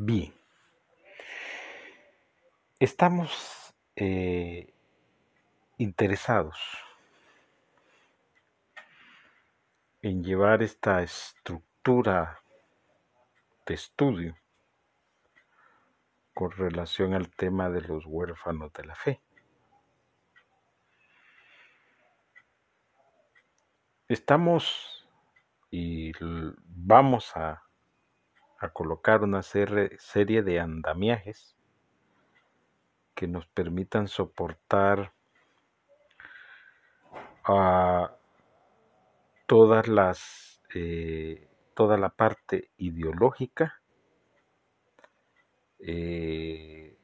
Bien, estamos eh, interesados en llevar esta estructura de estudio con relación al tema de los huérfanos de la fe. Estamos y vamos a, colocar una serie de andamiajes que nos permitan soportar a todas las eh, toda la parte ideológica eh,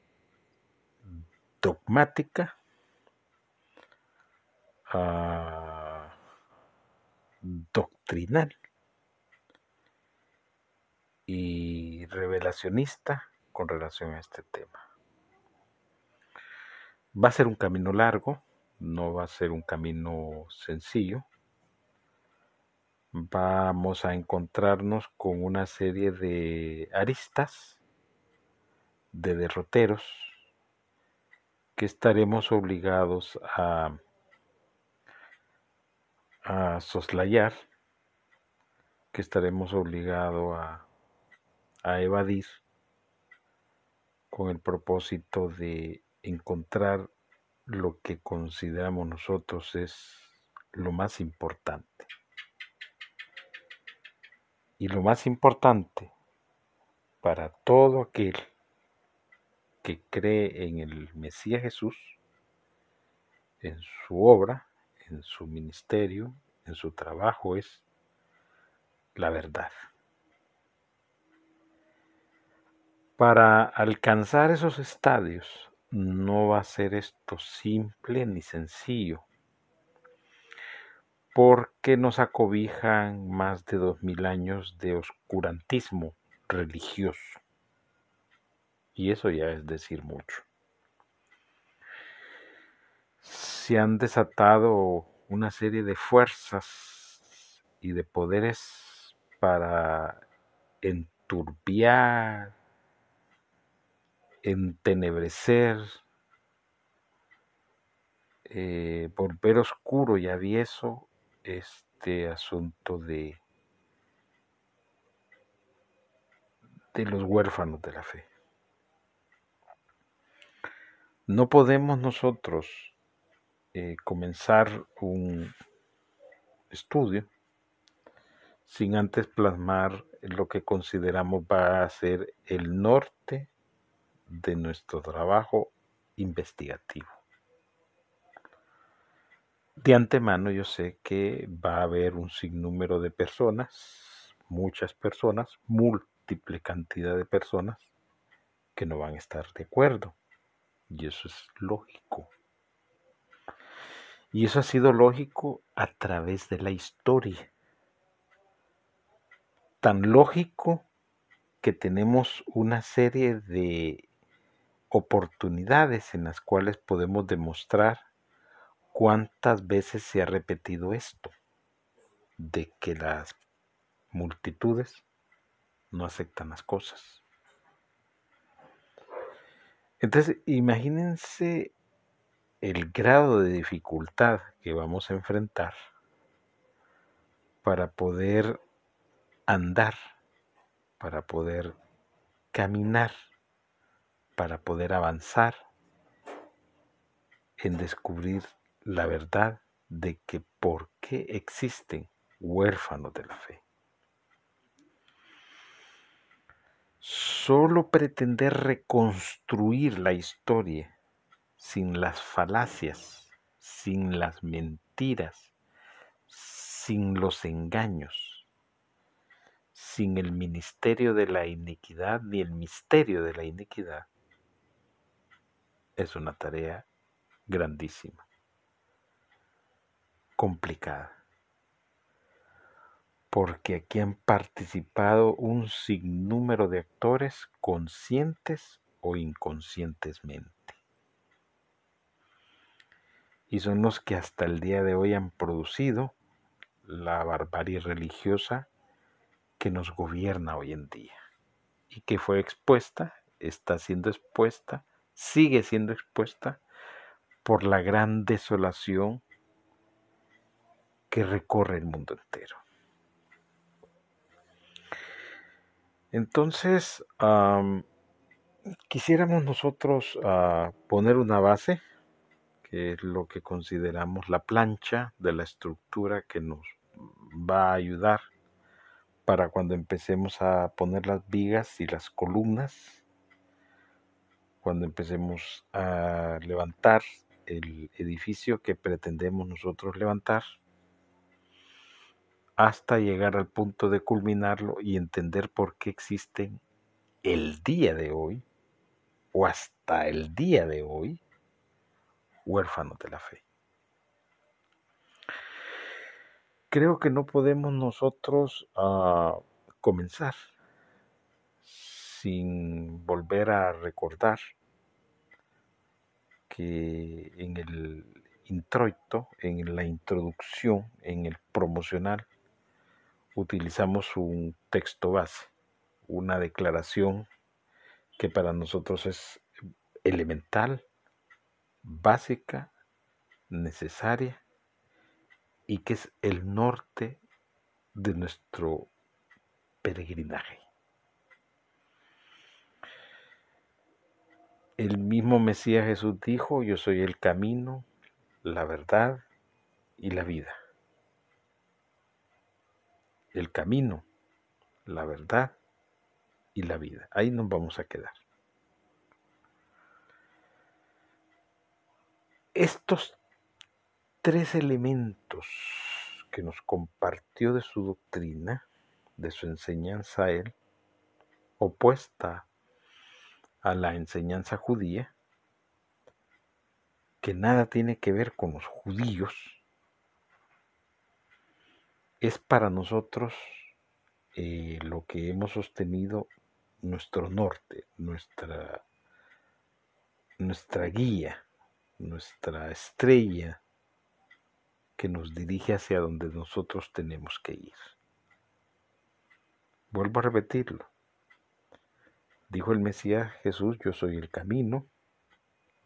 dogmática ah, doctrinal y revelacionista con relación a este tema. Va a ser un camino largo, no va a ser un camino sencillo. Vamos a encontrarnos con una serie de aristas, de derroteros, que estaremos obligados a, a soslayar, que estaremos obligados a, a evadir con el propósito de encontrar lo que consideramos nosotros es lo más importante. Y lo más importante para todo aquel que cree en el Mesías Jesús, en su obra, en su ministerio, en su trabajo, es la verdad. Para alcanzar esos estadios no va a ser esto simple ni sencillo, porque nos acobijan más de dos mil años de oscurantismo religioso. Y eso ya es decir mucho. Se han desatado una serie de fuerzas y de poderes para enturbiar, entenebrecer, eh, volver oscuro y avieso este asunto de, de los huérfanos de la fe. No podemos nosotros eh, comenzar un estudio sin antes plasmar lo que consideramos va a ser el norte de nuestro trabajo investigativo. De antemano yo sé que va a haber un sinnúmero de personas, muchas personas, múltiple cantidad de personas que no van a estar de acuerdo. Y eso es lógico. Y eso ha sido lógico a través de la historia. Tan lógico que tenemos una serie de oportunidades en las cuales podemos demostrar cuántas veces se ha repetido esto, de que las multitudes no aceptan las cosas. Entonces, imagínense el grado de dificultad que vamos a enfrentar para poder andar, para poder caminar para poder avanzar en descubrir la verdad de que por qué existen huérfanos de la fe. Solo pretender reconstruir la historia sin las falacias, sin las mentiras, sin los engaños, sin el ministerio de la iniquidad ni el misterio de la iniquidad, es una tarea grandísima, complicada, porque aquí han participado un sinnúmero de actores conscientes o inconscientemente. Y son los que hasta el día de hoy han producido la barbarie religiosa que nos gobierna hoy en día y que fue expuesta, está siendo expuesta, sigue siendo expuesta por la gran desolación que recorre el mundo entero. Entonces, quisiéramos nosotros ah, poner una base, que es lo que consideramos la plancha de la estructura que nos va a ayudar para cuando empecemos a poner las vigas y las columnas, cuando empecemos a levantar el edificio que pretendemos nosotros levantar, hasta llegar al punto de culminarlo y entender por qué existen el día de hoy, o hasta el día de hoy, huérfanos de la fe. creo que no podemos nosotros ah, comenzar sin volver a recordar que en el introito, en la introducción, en el promocional, utilizamos un texto base, una declaración que para nosotros es elemental, básica, necesaria y que es el norte de nuestro peregrinaje. El mismo Mesías Jesús dijo, yo soy el camino, la verdad y la vida. El camino, la verdad y la vida. Ahí nos vamos a quedar. Estos tres elementos que nos compartió de su doctrina, de su enseñanza a él, opuesta a la enseñanza judía, que nada tiene que ver con los judíos, es para nosotros eh, lo que hemos sostenido nuestro norte, nuestra, nuestra guía, nuestra estrella que nos dirige hacia donde nosotros tenemos que ir. Vuelvo a repetirlo. Dijo el Mesías Jesús, yo soy el camino,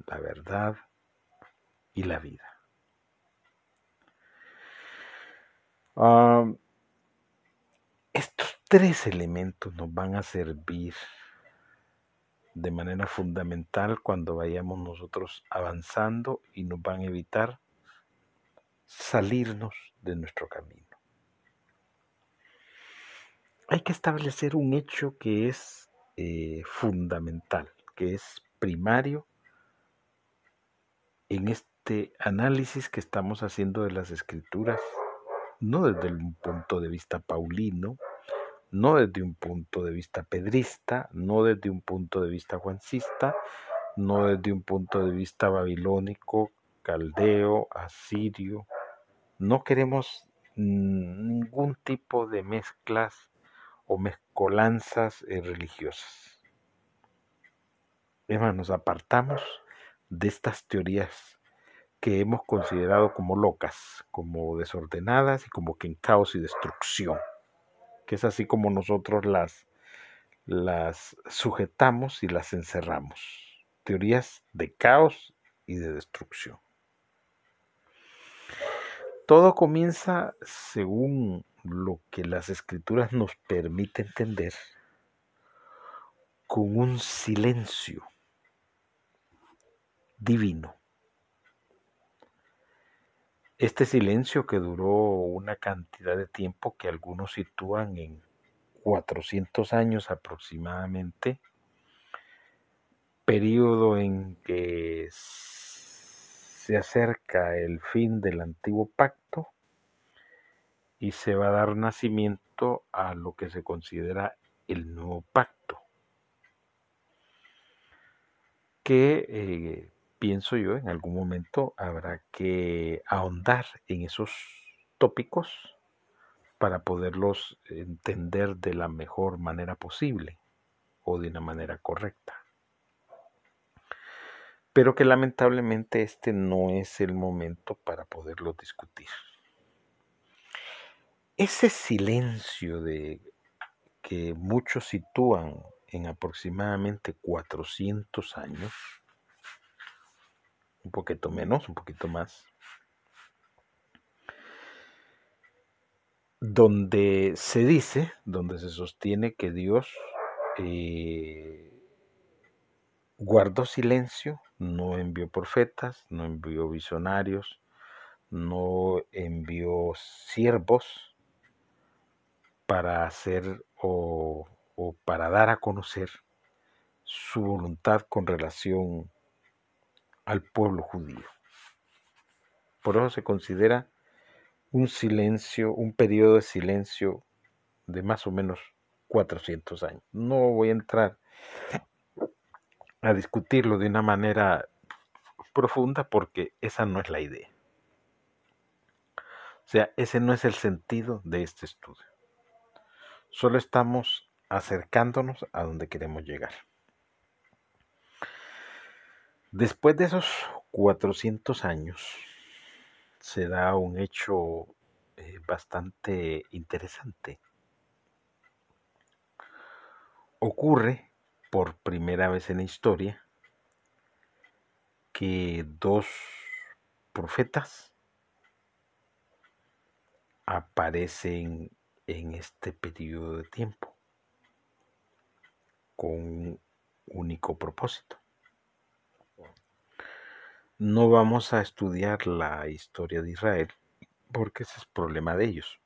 la verdad y la vida. Estos tres elementos nos van a servir de manera fundamental cuando vayamos nosotros avanzando y nos van a evitar salirnos de nuestro camino. Hay que establecer un hecho que es eh, fundamental, que es primario en este análisis que estamos haciendo de las escrituras, no desde un punto de vista paulino, no desde un punto de vista pedrista, no desde un punto de vista juancista, no desde un punto de vista babilónico, caldeo, asirio, no queremos ningún tipo de mezclas o mezcolanzas eh, religiosas. Es más, nos apartamos de estas teorías que hemos considerado como locas, como desordenadas y como que en caos y destrucción, que es así como nosotros las, las sujetamos y las encerramos. Teorías de caos y de destrucción. Todo comienza según lo que las escrituras nos permiten entender con un silencio divino. Este silencio que duró una cantidad de tiempo que algunos sitúan en 400 años aproximadamente, periodo en que se acerca el fin del antiguo pacto y se va a dar nacimiento a lo que se considera el nuevo pacto, que eh, pienso yo en algún momento habrá que ahondar en esos tópicos para poderlos entender de la mejor manera posible o de una manera correcta pero que lamentablemente este no es el momento para poderlo discutir. Ese silencio de que muchos sitúan en aproximadamente 400 años, un poquito menos, un poquito más, donde se dice, donde se sostiene que Dios eh, guardó silencio, no envió profetas, no envió visionarios, no envió siervos para hacer o, para dar a conocer su voluntad con relación al pueblo judío. Por eso se considera un silencio, un periodo de silencio de más o menos 400 años. No voy a entrar a discutirlo de una manera profunda porque esa no es la idea. O sea, ese no es el sentido de este estudio. Solo estamos acercándonos a donde queremos llegar. Después de esos 400 años, se da un hecho eh, bastante interesante. Ocurre por primera vez en la historia que dos profetas aparecen en este periodo de tiempo con un único propósito. No vamos a estudiar la historia de Israel porque ese es problema de ellos.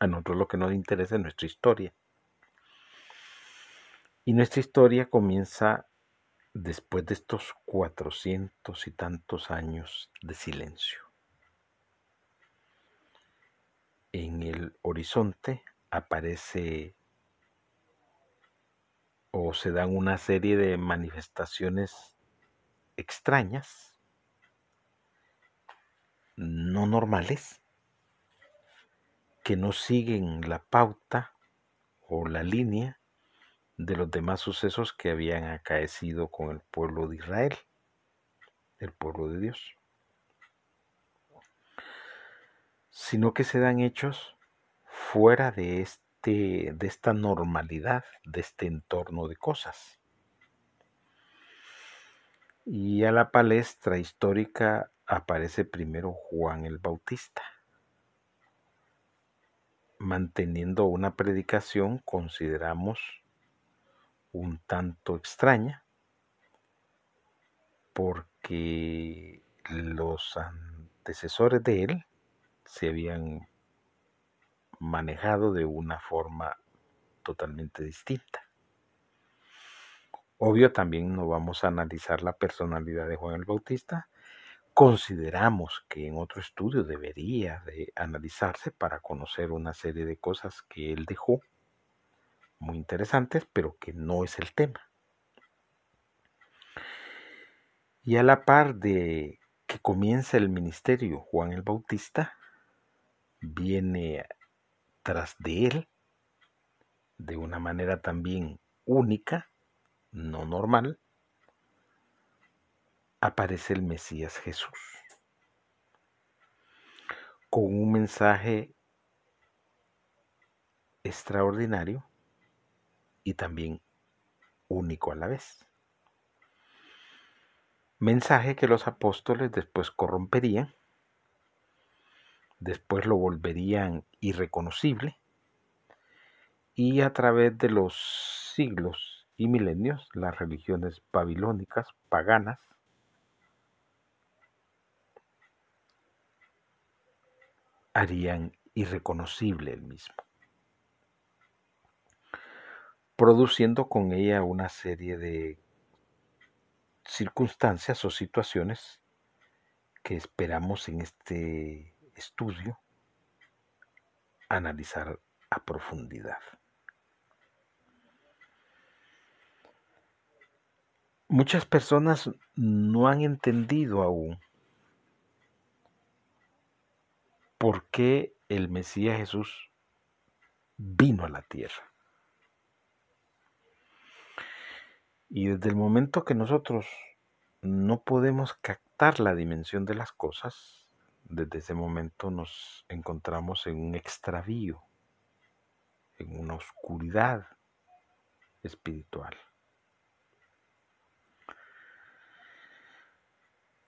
A nosotros lo que nos interesa es nuestra historia. Y nuestra historia comienza después de estos cuatrocientos y tantos años de silencio. En el horizonte aparece o se dan una serie de manifestaciones extrañas, no normales, que no siguen la pauta o la línea de los demás sucesos que habían acaecido con el pueblo de Israel, el pueblo de Dios, sino que se dan hechos fuera de este de esta normalidad, de este entorno de cosas. Y a la palestra histórica aparece primero Juan el Bautista, manteniendo una predicación, consideramos, un tanto extraña, porque los antecesores de él se habían manejado de una forma totalmente distinta. Obvio, también no vamos a analizar la personalidad de Juan el Bautista. Consideramos que en otro estudio debería de analizarse para conocer una serie de cosas que él dejó muy interesantes, pero que no es el tema. Y a la par de que comienza el ministerio Juan el Bautista, viene tras de él, de una manera también única, no normal, aparece el Mesías Jesús con un mensaje extraordinario y también único a la vez. Mensaje que los apóstoles después corromperían, después lo volverían irreconocible. Y a través de los siglos y milenios, las religiones babilónicas, paganas, harían irreconocible el mismo, produciendo con ella una serie de circunstancias o situaciones que esperamos en este estudio analizar a profundidad. Muchas personas no han entendido aún por qué el Mesías Jesús vino a la tierra. Y desde el momento que nosotros no podemos captar la dimensión de las cosas, desde ese momento nos encontramos en un extravío, en una oscuridad, espiritual.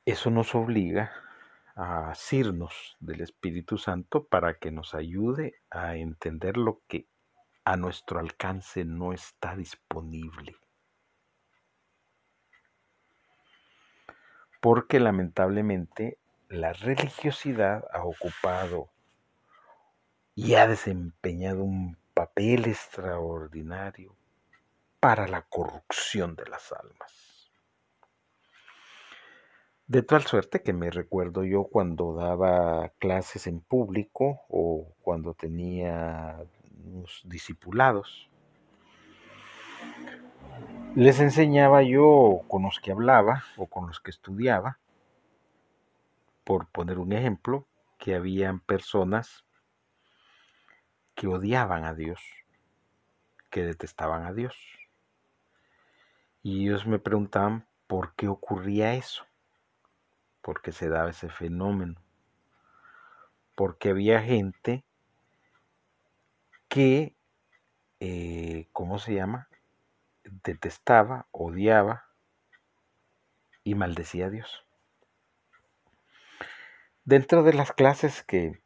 Eso nos obliga a asirnos del Espíritu Santo para que nos ayude a entender lo que a nuestro alcance no está disponible. Porque lamentablemente la religiosidad ha ocupado y ha desempeñado un papel extraordinario para la corrupción de las almas. De tal suerte que me recuerdo yo cuando daba clases en público o cuando tenía unos discipulados. Les enseñaba yo con los que hablaba o con los que estudiaba, por poner un ejemplo, que habían personas que odiaban a Dios, que detestaban a Dios. Y ellos me preguntaban por qué ocurría eso porque se daba ese fenómeno. Porque había gente que, eh, ¿cómo se llama? Detestaba, odiaba y maldecía a Dios. Dentro de las clases que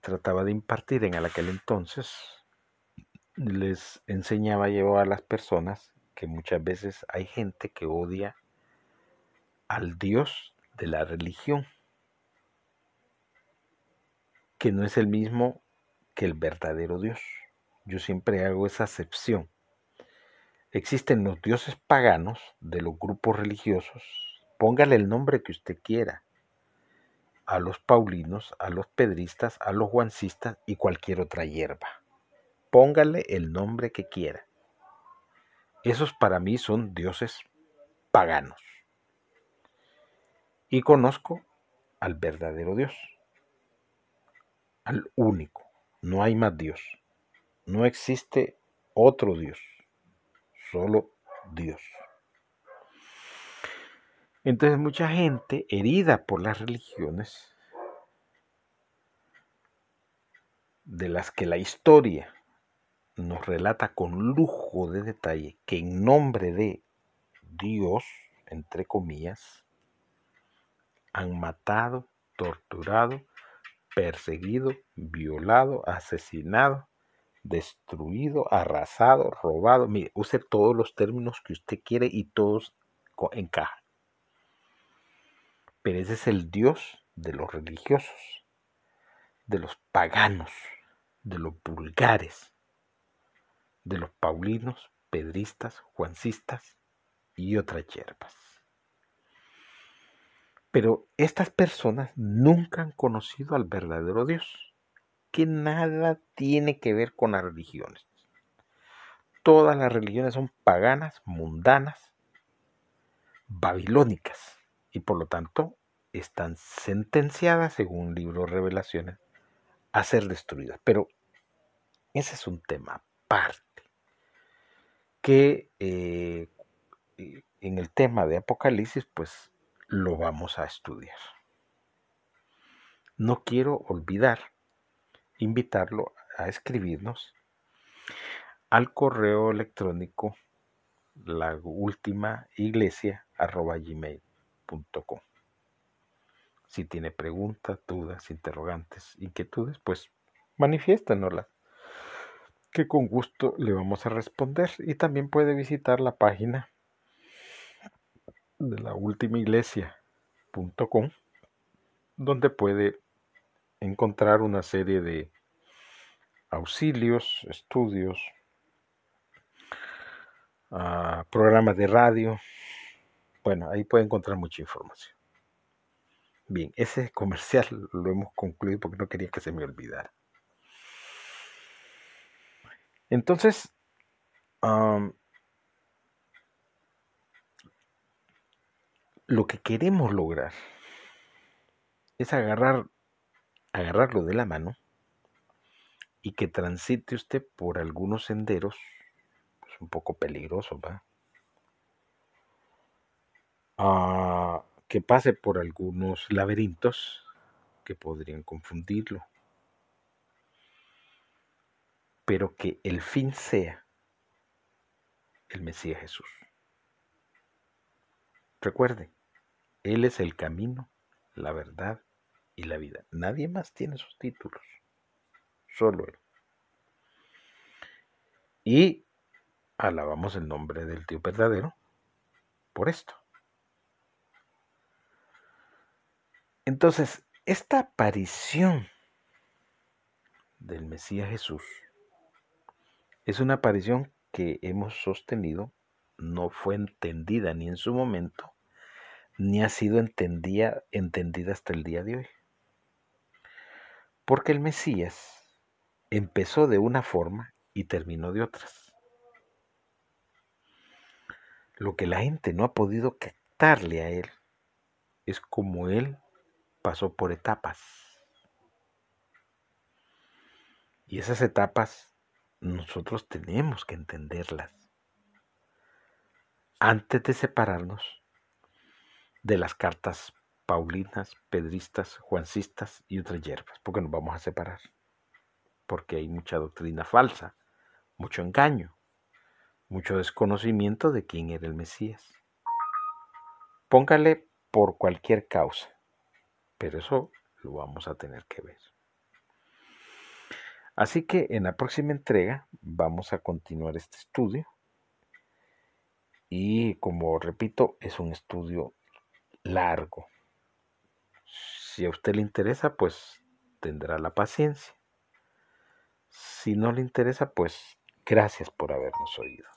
trataba de impartir en aquel entonces, les enseñaba yo a las personas que muchas veces hay gente que odia al Dios de la religión, que no es el mismo que el verdadero Dios. Yo siempre hago esa acepción. Existen los dioses paganos de los grupos religiosos, póngale el nombre que usted quiera, a los paulinos, a los pedristas, a los juancistas y cualquier otra hierba. Póngale el nombre que quiera. Esos para mí son dioses paganos y conozco al verdadero Dios, al único. No hay más Dios. No existe otro Dios, solo Dios. Entonces mucha gente herida por las religiones, de las que la historia nos relata con lujo de detalle que en nombre de Dios, entre comillas, han matado, torturado, perseguido, violado, asesinado, destruido, arrasado, robado. Mire, use todos los términos que usted quiere y todos encajan. Pero ese es el Dios de los religiosos, de los paganos, de los vulgares, de los paulinos, pedristas, juancistas y otras hierbas. Pero estas personas nunca han conocido al verdadero Dios, que nada tiene que ver con las religiones. Todas las religiones son paganas, mundanas, babilónicas, y por lo tanto están sentenciadas, según libro revelaciones, a ser destruidas. Pero ese es un tema aparte, que eh, en el tema de Apocalipsis, pues lo vamos a estudiar. No quiero olvidar invitarlo a escribirnos al correo electrónico la última iglesia Si tiene preguntas, dudas, interrogantes, inquietudes, pues manifiéstenoslas, que con gusto le vamos a responder. Y también puede visitar la página de la última iglesia.com, donde puede encontrar una serie de auxilios, estudios, ah, programas de radio. Bueno, ahí puede encontrar mucha información. Bien, ese comercial lo hemos concluido porque no quería que se me olvidara. Entonces, lo que queremos lograr es agarrar, agarrarlo de la mano y que transite usted por algunos senderos, pues un poco peligrosos, ¿va? Que pase por algunos laberintos que podrían confundirlo, pero que el fin sea el Mesías Jesús. Recuerde, Él es el camino, la verdad y la vida. Nadie más tiene sus títulos, solo Él. Y alabamos el nombre del Dios verdadero por esto. Entonces, esta aparición del Mesías Jesús es una aparición que hemos sostenido no fue entendida ni en su momento, ni ha sido entendida, entendida hasta el día de hoy. Porque el Mesías empezó de una forma y terminó de otras. Lo que la gente no ha podido captarle a él es como él pasó por etapas. Y esas etapas nosotros tenemos que entenderlas antes de separarnos de las cartas paulinas, pedristas, juancistas y otras hierbas, porque nos vamos a separar, porque hay mucha doctrina falsa, mucho engaño, mucho desconocimiento de quién era el Mesías. Póngale por cualquier causa, pero eso lo vamos a tener que ver. Así que en la próxima entrega vamos a continuar este estudio y como repito, es un estudio largo. Si a usted le interesa, pues tendrá la paciencia. Si no le interesa, pues gracias por habernos oído.